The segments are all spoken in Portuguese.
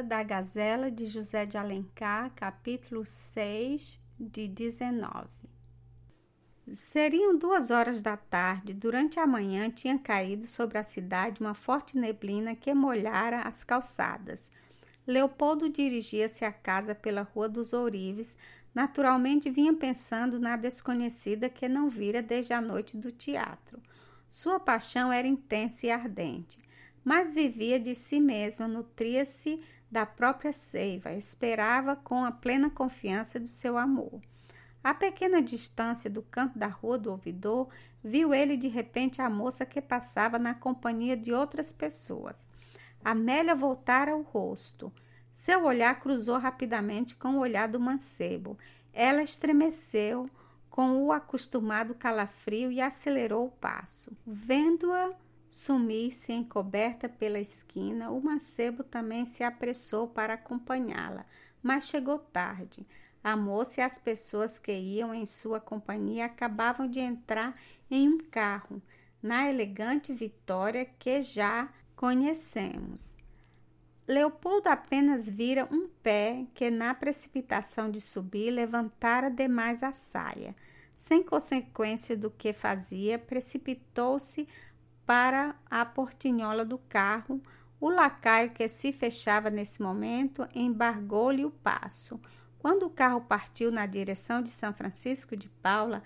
Da Gazela de José de Alencar, capítulo 6, de 19. Seriam duas horas da tarde. Durante a manhã tinha caído sobre a cidade uma forte neblina que molhara as calçadas. Leopoldo dirigia-se à casa pela Rua dos Ourives. Naturalmente vinha pensando na desconhecida que não vira desde a noite do teatro. Sua paixão era intensa e ardente mas vivia de si mesma, nutria-se da própria seiva, esperava com a plena confiança do seu amor. A pequena distância do canto da rua do ouvidor, viu ele de repente a moça que passava na companhia de outras pessoas. Amélia voltara o rosto. Seu olhar cruzou rapidamente com o olhar do mancebo. Ela estremeceu com o acostumado calafrio e acelerou o passo. Vendo-a sumir-se encoberta pela esquina, o mancebo também se apressou para acompanhá-la, mas chegou tarde. A moça e as pessoas que iam em sua companhia acabavam de entrar em um carro, na elegante Vitória que já conhecemos. Leopoldo apenas vira um pé que, na precipitação de subir, levantara demais a saia. Sem consequência do que fazia, precipitou-se para a portinhola do carro. O lacaio que se fechava nesse momento embargou-lhe o passo. Quando o carro partiu na direção de São Francisco de Paula,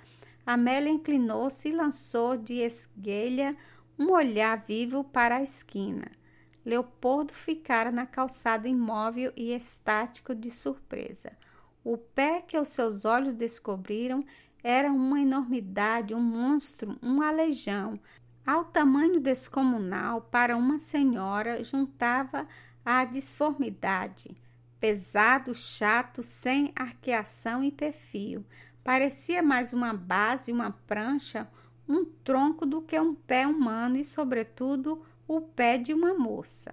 Amélia inclinou-se e lançou de esguelha um olhar vivo para a esquina. Leopoldo ficara na calçada imóvel e estático de surpresa. O pé que os seus olhos descobriram era uma enormidade, um monstro, um aleijão, ao tamanho descomunal para uma senhora juntava a disformidade, pesado, chato, sem arqueação e perfil. Parecia mais uma base, uma prancha, um tronco do que um pé humano e, sobretudo, o pé de uma moça.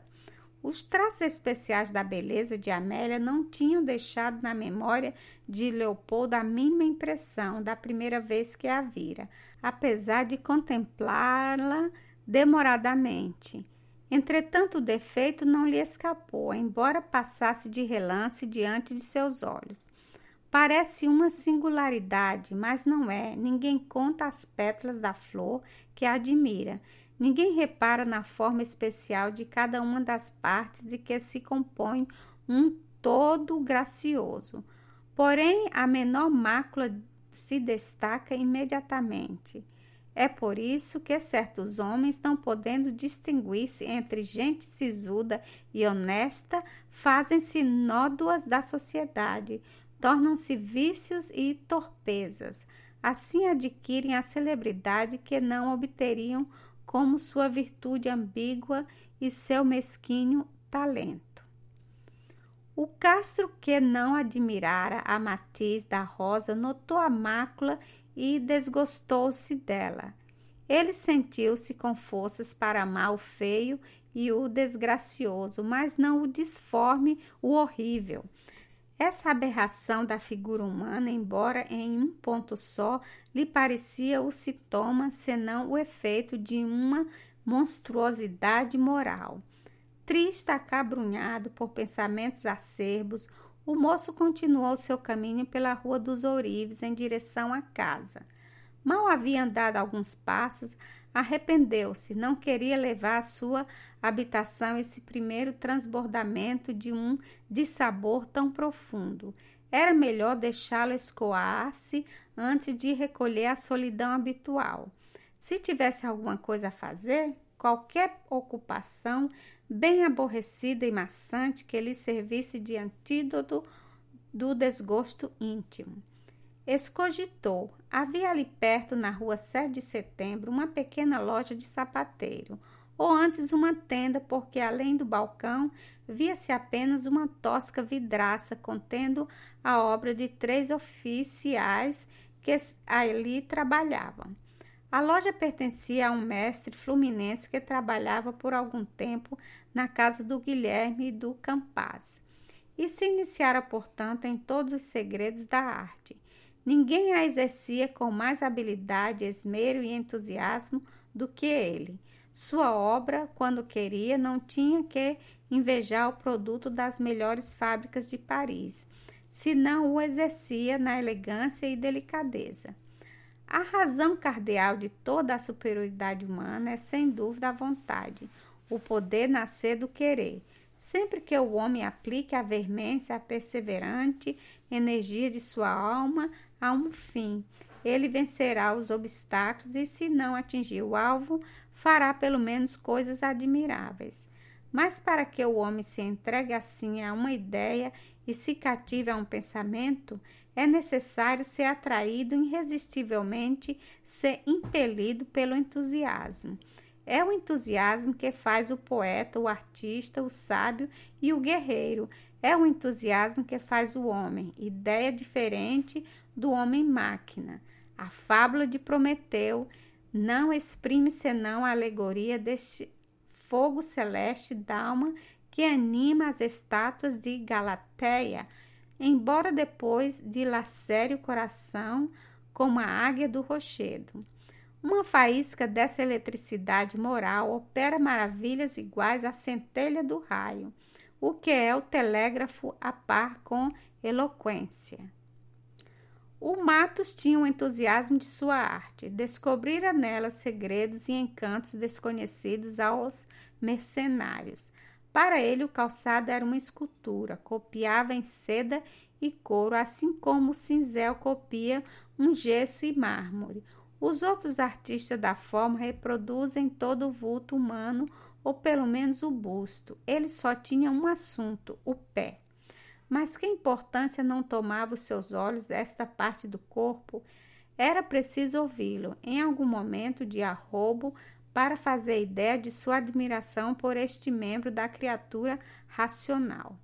Os traços especiais da beleza de Amélia não tinham deixado na memória de Leopoldo a mínima impressão da primeira vez que a vira, apesar de contemplá-la demoradamente. Entretanto, o defeito não lhe escapou, embora passasse de relance diante de seus olhos. Parece uma singularidade, mas não é. Ninguém conta as pétalas da flor que a admira Ninguém repara na forma especial de cada uma das partes de que se compõe um todo gracioso. Porém, a menor mácula se destaca imediatamente. É por isso que certos homens, não podendo distinguir-se entre gente sisuda e honesta, fazem-se nódoas da sociedade, tornam-se vícios e torpezas. Assim adquirem a celebridade que não obteriam como sua virtude ambígua e seu mesquinho talento. O Castro, que não admirara a matiz da rosa, notou a mácula e desgostou-se dela. Ele sentiu-se com forças para amar o feio e o desgracioso, mas não o disforme, o horrível. Essa aberração da figura humana, embora em um ponto só, lhe parecia o sintoma, senão o efeito de uma monstruosidade moral. Triste, acabrunhado por pensamentos acerbos, o moço continuou seu caminho pela Rua dos Ourives em direção à casa. Mal havia andado alguns passos, arrependeu-se, não queria levar à sua habitação esse primeiro transbordamento de um dissabor tão profundo. Era melhor deixá-lo escoar-se antes de recolher a solidão habitual. Se tivesse alguma coisa a fazer, qualquer ocupação bem aborrecida e maçante que lhe servisse de antídoto do desgosto íntimo. Escogitou. Havia ali perto, na rua 7 de setembro, uma pequena loja de sapateiro, ou antes uma tenda, porque além do balcão via-se apenas uma tosca vidraça contendo a obra de três oficiais que ali trabalhavam. A loja pertencia a um mestre fluminense que trabalhava por algum tempo na casa do Guilherme do Campaz e se iniciara, portanto, em todos os segredos da arte. Ninguém a exercia com mais habilidade, esmero e entusiasmo do que ele. Sua obra, quando queria, não tinha que invejar o produto das melhores fábricas de Paris, se não o exercia na elegância e delicadeza. A razão cardeal de toda a superioridade humana é sem dúvida a vontade, o poder nascer do querer. Sempre que o homem aplique a veemência, a perseverante energia de sua alma a um fim, ele vencerá os obstáculos e, se não atingir o alvo, fará pelo menos coisas admiráveis. Mas para que o homem se entregue assim a uma ideia e se cative a um pensamento, é necessário ser atraído irresistivelmente, ser impelido pelo entusiasmo. É o entusiasmo que faz o poeta, o artista, o sábio e o guerreiro. É o entusiasmo que faz o homem, ideia diferente do homem-máquina. A fábula de Prometeu não exprime senão a alegoria deste fogo celeste d'alma que anima as estátuas de Galateia embora depois dilacere o coração como a águia do rochedo. Uma faísca dessa eletricidade moral opera maravilhas iguais à centelha do raio, o que é o telégrafo a par com eloquência. O Matos tinha o entusiasmo de sua arte, descobrira nela segredos e encantos desconhecidos aos mercenários. Para ele, o calçado era uma escultura, copiava em seda e couro, assim como o cinzel copia um gesso e mármore. Os outros artistas da forma reproduzem todo o vulto humano, ou pelo menos o busto. Ele só tinha um assunto, o pé. Mas que importância não tomava os seus olhos esta parte do corpo? Era preciso ouvi-lo, em algum momento de arrobo, para fazer ideia de sua admiração por este membro da criatura racional.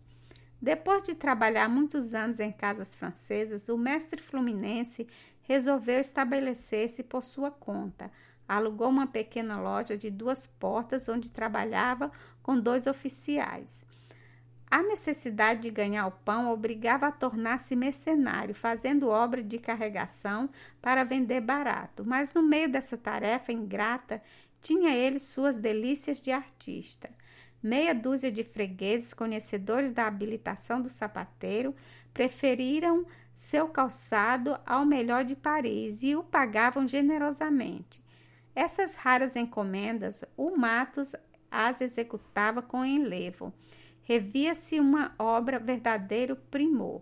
Depois de trabalhar muitos anos em casas francesas, o mestre fluminense resolveu estabelecer-se por sua conta. Alugou uma pequena loja de duas portas onde trabalhava com dois oficiais. A necessidade de ganhar o pão obrigava a tornar-se mercenário, fazendo obra de carregação para vender barato. Mas no meio dessa tarefa ingrata, tinha ele suas delícias de artista. Meia dúzia de fregueses conhecedores da habilitação do sapateiro preferiram seu calçado ao melhor de Paris e o pagavam generosamente. Essas raras encomendas, o Matos as executava com enlevo. Revia-se uma obra verdadeiro primor.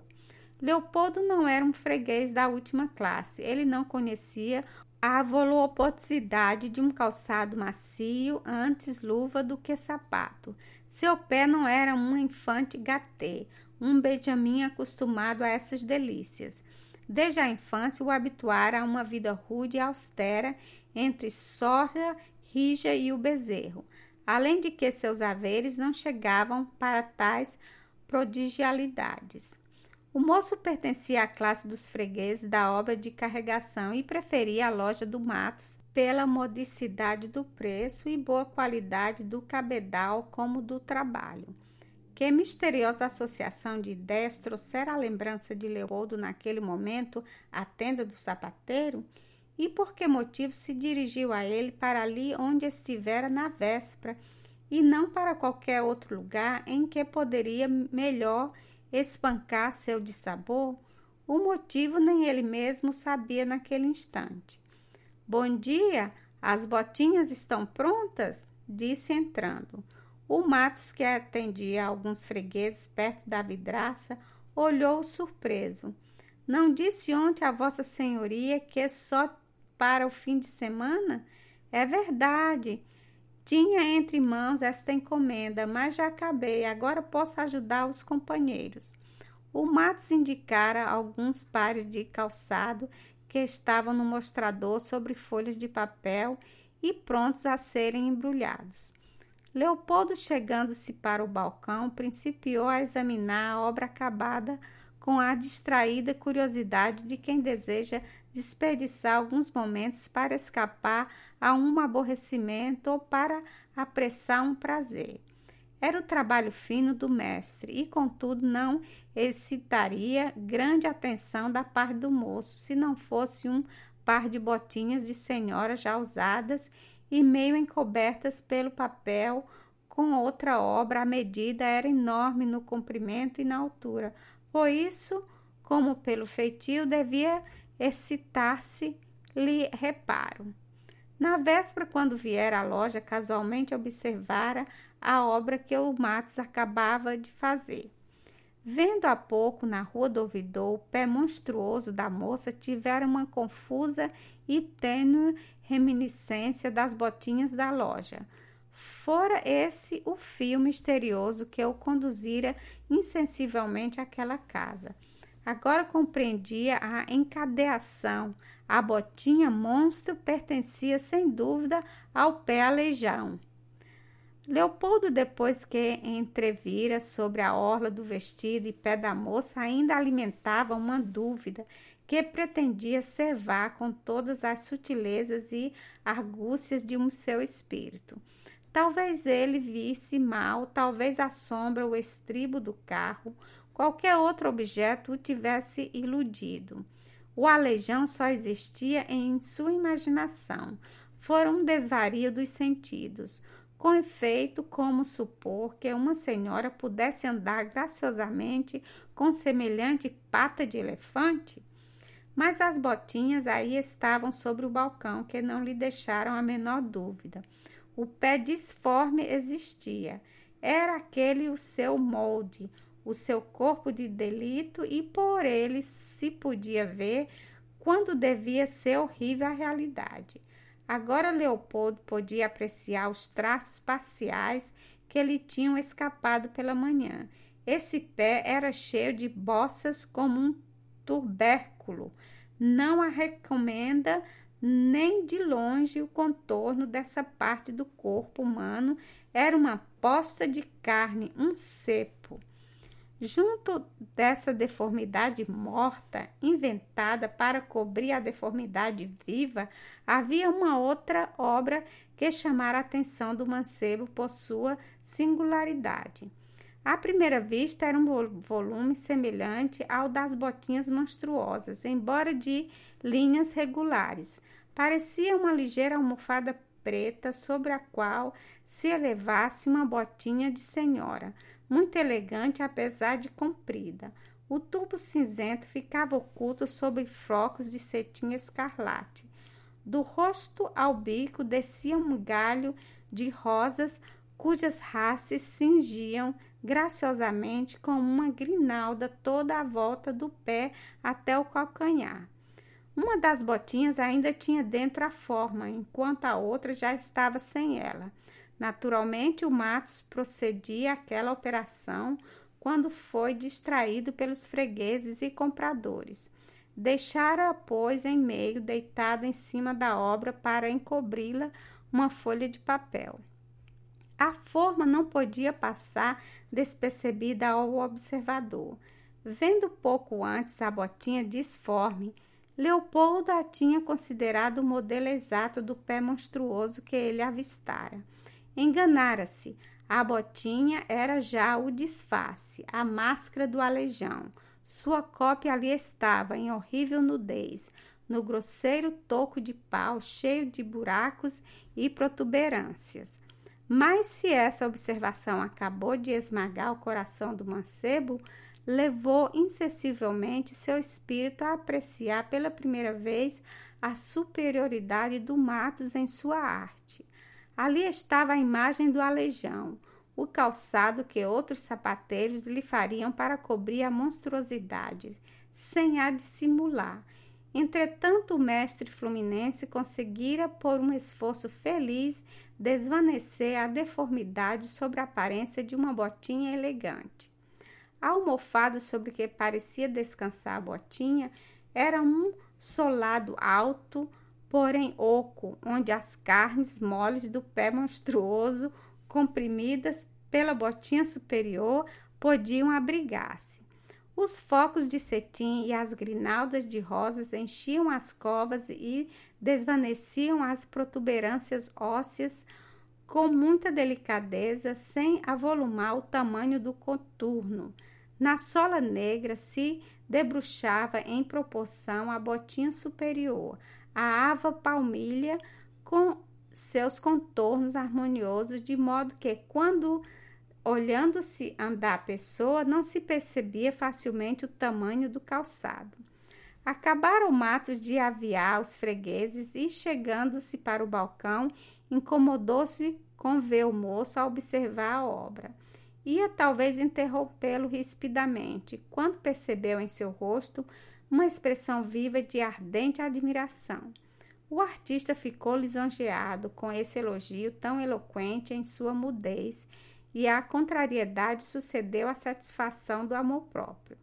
Leopoldo não era um freguês da última classe. Ele não conhecia a voluposidade de um calçado macio, antes luva do que sapato. Seu pé não era um infante gatê, um Benjamin acostumado a essas delícias. Desde a infância o habituara a uma vida rude e austera entre sorra, rija e o bezerro, além de que seus haveres não chegavam para tais prodigialidades. O moço pertencia à classe dos fregueses da obra de carregação e preferia a loja do Matos pela modicidade do preço e boa qualidade do cabedal como do trabalho. Que misteriosa associação de ideias trouxera a lembrança de Leopoldo naquele momento à tenda do sapateiro? E por que motivo se dirigiu a ele para ali onde estivera na véspera e não para qualquer outro lugar em que poderia melhor espancar seu dissabor, o motivo nem ele mesmo sabia naquele instante. Bom dia, as botinhas estão prontas? disse entrando. O Matos, que atendia alguns fregueses perto da vidraça, olhou surpreso. Não disse ontem a Vossa Senhoria que só para o fim de semana? É verdade. Tinha entre mãos esta encomenda, mas já acabei. Agora posso ajudar os companheiros. O Matos indicara alguns pares de calçado que estavam no mostrador sobre folhas de papel e prontos a serem embrulhados. Leopoldo, chegando-se para o balcão, principiou a examinar a obra acabada com a distraída curiosidade de quem deseja desperdiçar alguns momentos para escapar a um aborrecimento ou para apressar um prazer. Era o trabalho fino do mestre e, contudo, não excitaria grande atenção da parte do moço se não fosse um par de botinhas de senhora já usadas e meio encobertas pelo papel com outra obra, a medida era enorme no comprimento e na altura. Por isso, como pelo feitio, devia excitar-se-lhe reparo. Na véspera, quando viera à loja, casualmente observara a obra que o Matos acabava de fazer. Vendo há pouco na rua do ouvidor o pé monstruoso da moça, tivera uma confusa e tênue reminiscência das botinhas da loja. Fora esse o fio misterioso que o conduzira insensivelmente àquela casa. Agora compreendia a encadeação. A botinha monstro pertencia sem dúvida ao pé aleijão. Leopoldo, depois que entrevira sobre a orla do vestido e pé da moça, ainda alimentava uma dúvida que pretendia servar com todas as sutilezas e argúcias de um seu espírito. Talvez ele visse mal, talvez a sombra, o estribo do carro, qualquer outro objeto o tivesse iludido. O aleijão só existia em sua imaginação. Fora um desvario dos sentidos. Com efeito, como supor que uma senhora pudesse andar graciosamente com semelhante pata de elefante? Mas as botinhas aí estavam sobre o balcão, que não lhe deixaram a menor dúvida. O pé disforme existia. Era aquele o seu molde, o seu corpo de delito, e por ele se podia ver quando devia ser horrível a realidade. Agora Leopoldo podia apreciar os traços parciais que lhe tinham escapado pela manhã. Esse pé era cheio de bossas como um tubérculo. Não a recomenda nem de longe o contorno dessa parte do corpo humano era uma posta de carne, um cepo. Junto dessa deformidade morta, inventada para cobrir a deformidade viva, havia uma outra obra que chamara a atenção do mancebo por sua singularidade. À primeira vista, era um volume semelhante ao das botinhas monstruosas, embora de linhas regulares. Parecia uma ligeira almofada preta sobre a qual se elevasse uma botinha de senhora muito elegante apesar de comprida. O tubo cinzento ficava oculto sob frocos de cetim escarlate. Do rosto ao bico descia um galho de rosas cujas raças cingiam graciosamente com uma grinalda toda à volta do pé até o calcanhar. Uma das botinhas ainda tinha dentro a forma, enquanto a outra já estava sem ela. Naturalmente, o Matos procedia àquela operação quando foi distraído pelos fregueses e compradores. Deixara-a, pois, em meio, deitada em cima da obra para encobri-la uma folha de papel. A forma não podia passar despercebida ao observador. Vendo pouco antes a botinha disforme, Leopoldo a tinha considerado o modelo exato do pé monstruoso que ele avistara. Enganara-se. A botinha era já o disfarce, a máscara do aleijão. Sua cópia ali estava, em horrível nudez, no grosseiro toco de pau cheio de buracos e protuberâncias. Mas se essa observação acabou de esmagar o coração do mancebo, levou insensivelmente seu espírito a apreciar pela primeira vez a superioridade do Matos em sua arte. Ali estava a imagem do aleijão, o calçado que outros sapateiros lhe fariam para cobrir a monstruosidade, sem a dissimular. Entretanto, o mestre fluminense conseguira, por um esforço feliz, desvanecer a deformidade sobre a aparência de uma botinha elegante. A almofada sobre que parecia descansar a botinha era um solado alto, porém oco, onde as carnes moles do pé monstruoso, comprimidas pela botinha superior, podiam abrigar-se. Os focos de cetim e as grinaldas de rosas enchiam as covas e desvaneciam as protuberâncias ósseas com muita delicadeza, sem avolumar o tamanho do contorno. Na sola negra se debruxava em proporção à botinha superior, a ava palmilha com seus contornos harmoniosos, de modo que, quando olhando-se andar a pessoa, não se percebia facilmente o tamanho do calçado. Acabaram Matos de aviar os fregueses e, chegando-se para o balcão, incomodou-se com ver o moço a observar a obra. Ia talvez interrompê-lo rispidamente, quando percebeu em seu rosto uma expressão viva de ardente admiração. O artista ficou lisonjeado com esse elogio tão eloquente em sua mudez, e a contrariedade sucedeu à satisfação do amor próprio.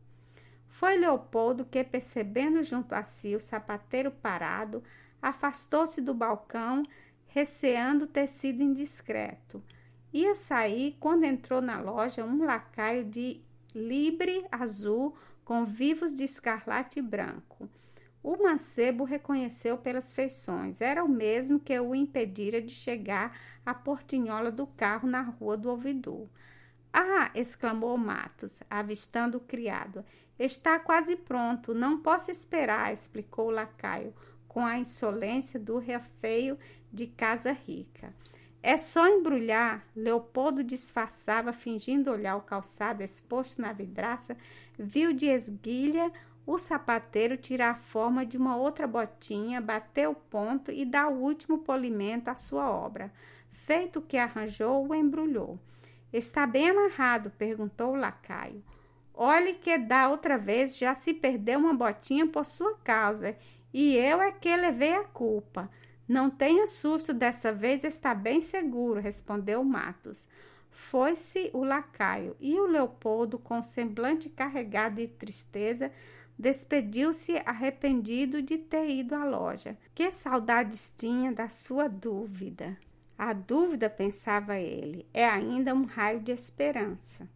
Foi Leopoldo que, percebendo junto a si o sapateiro parado, afastou-se do balcão, receando ter sido indiscreto. Ia sair quando entrou na loja um lacaio de libre azul com vivos de escarlate branco. O mancebo reconheceu pelas feições. Era o mesmo que o impedira de chegar à portinhola do carro na rua do ouvidor. Ah! exclamou Matos, avistando o criado. Está quase pronto, não posso esperar, explicou o lacaio, com a insolência do refeio de casa rica. É só embrulhar. Leopoldo disfarçava, fingindo olhar o calçado exposto na vidraça, viu de esguilha o sapateiro tirar a forma de uma outra botinha, bater o ponto e dar o último polimento à sua obra. Feito o que arranjou, o embrulhou. Está bem amarrado? perguntou o lacaio. Olhe que da outra vez já se perdeu uma botinha por sua causa, e eu é que levei a culpa. Não tenha susto dessa vez, está bem seguro, respondeu Matos. Foi-se o lacaio, e o Leopoldo, com semblante carregado de tristeza, despediu-se arrependido de ter ido à loja. Que saudades tinha da sua dúvida. A dúvida, pensava ele, é ainda um raio de esperança.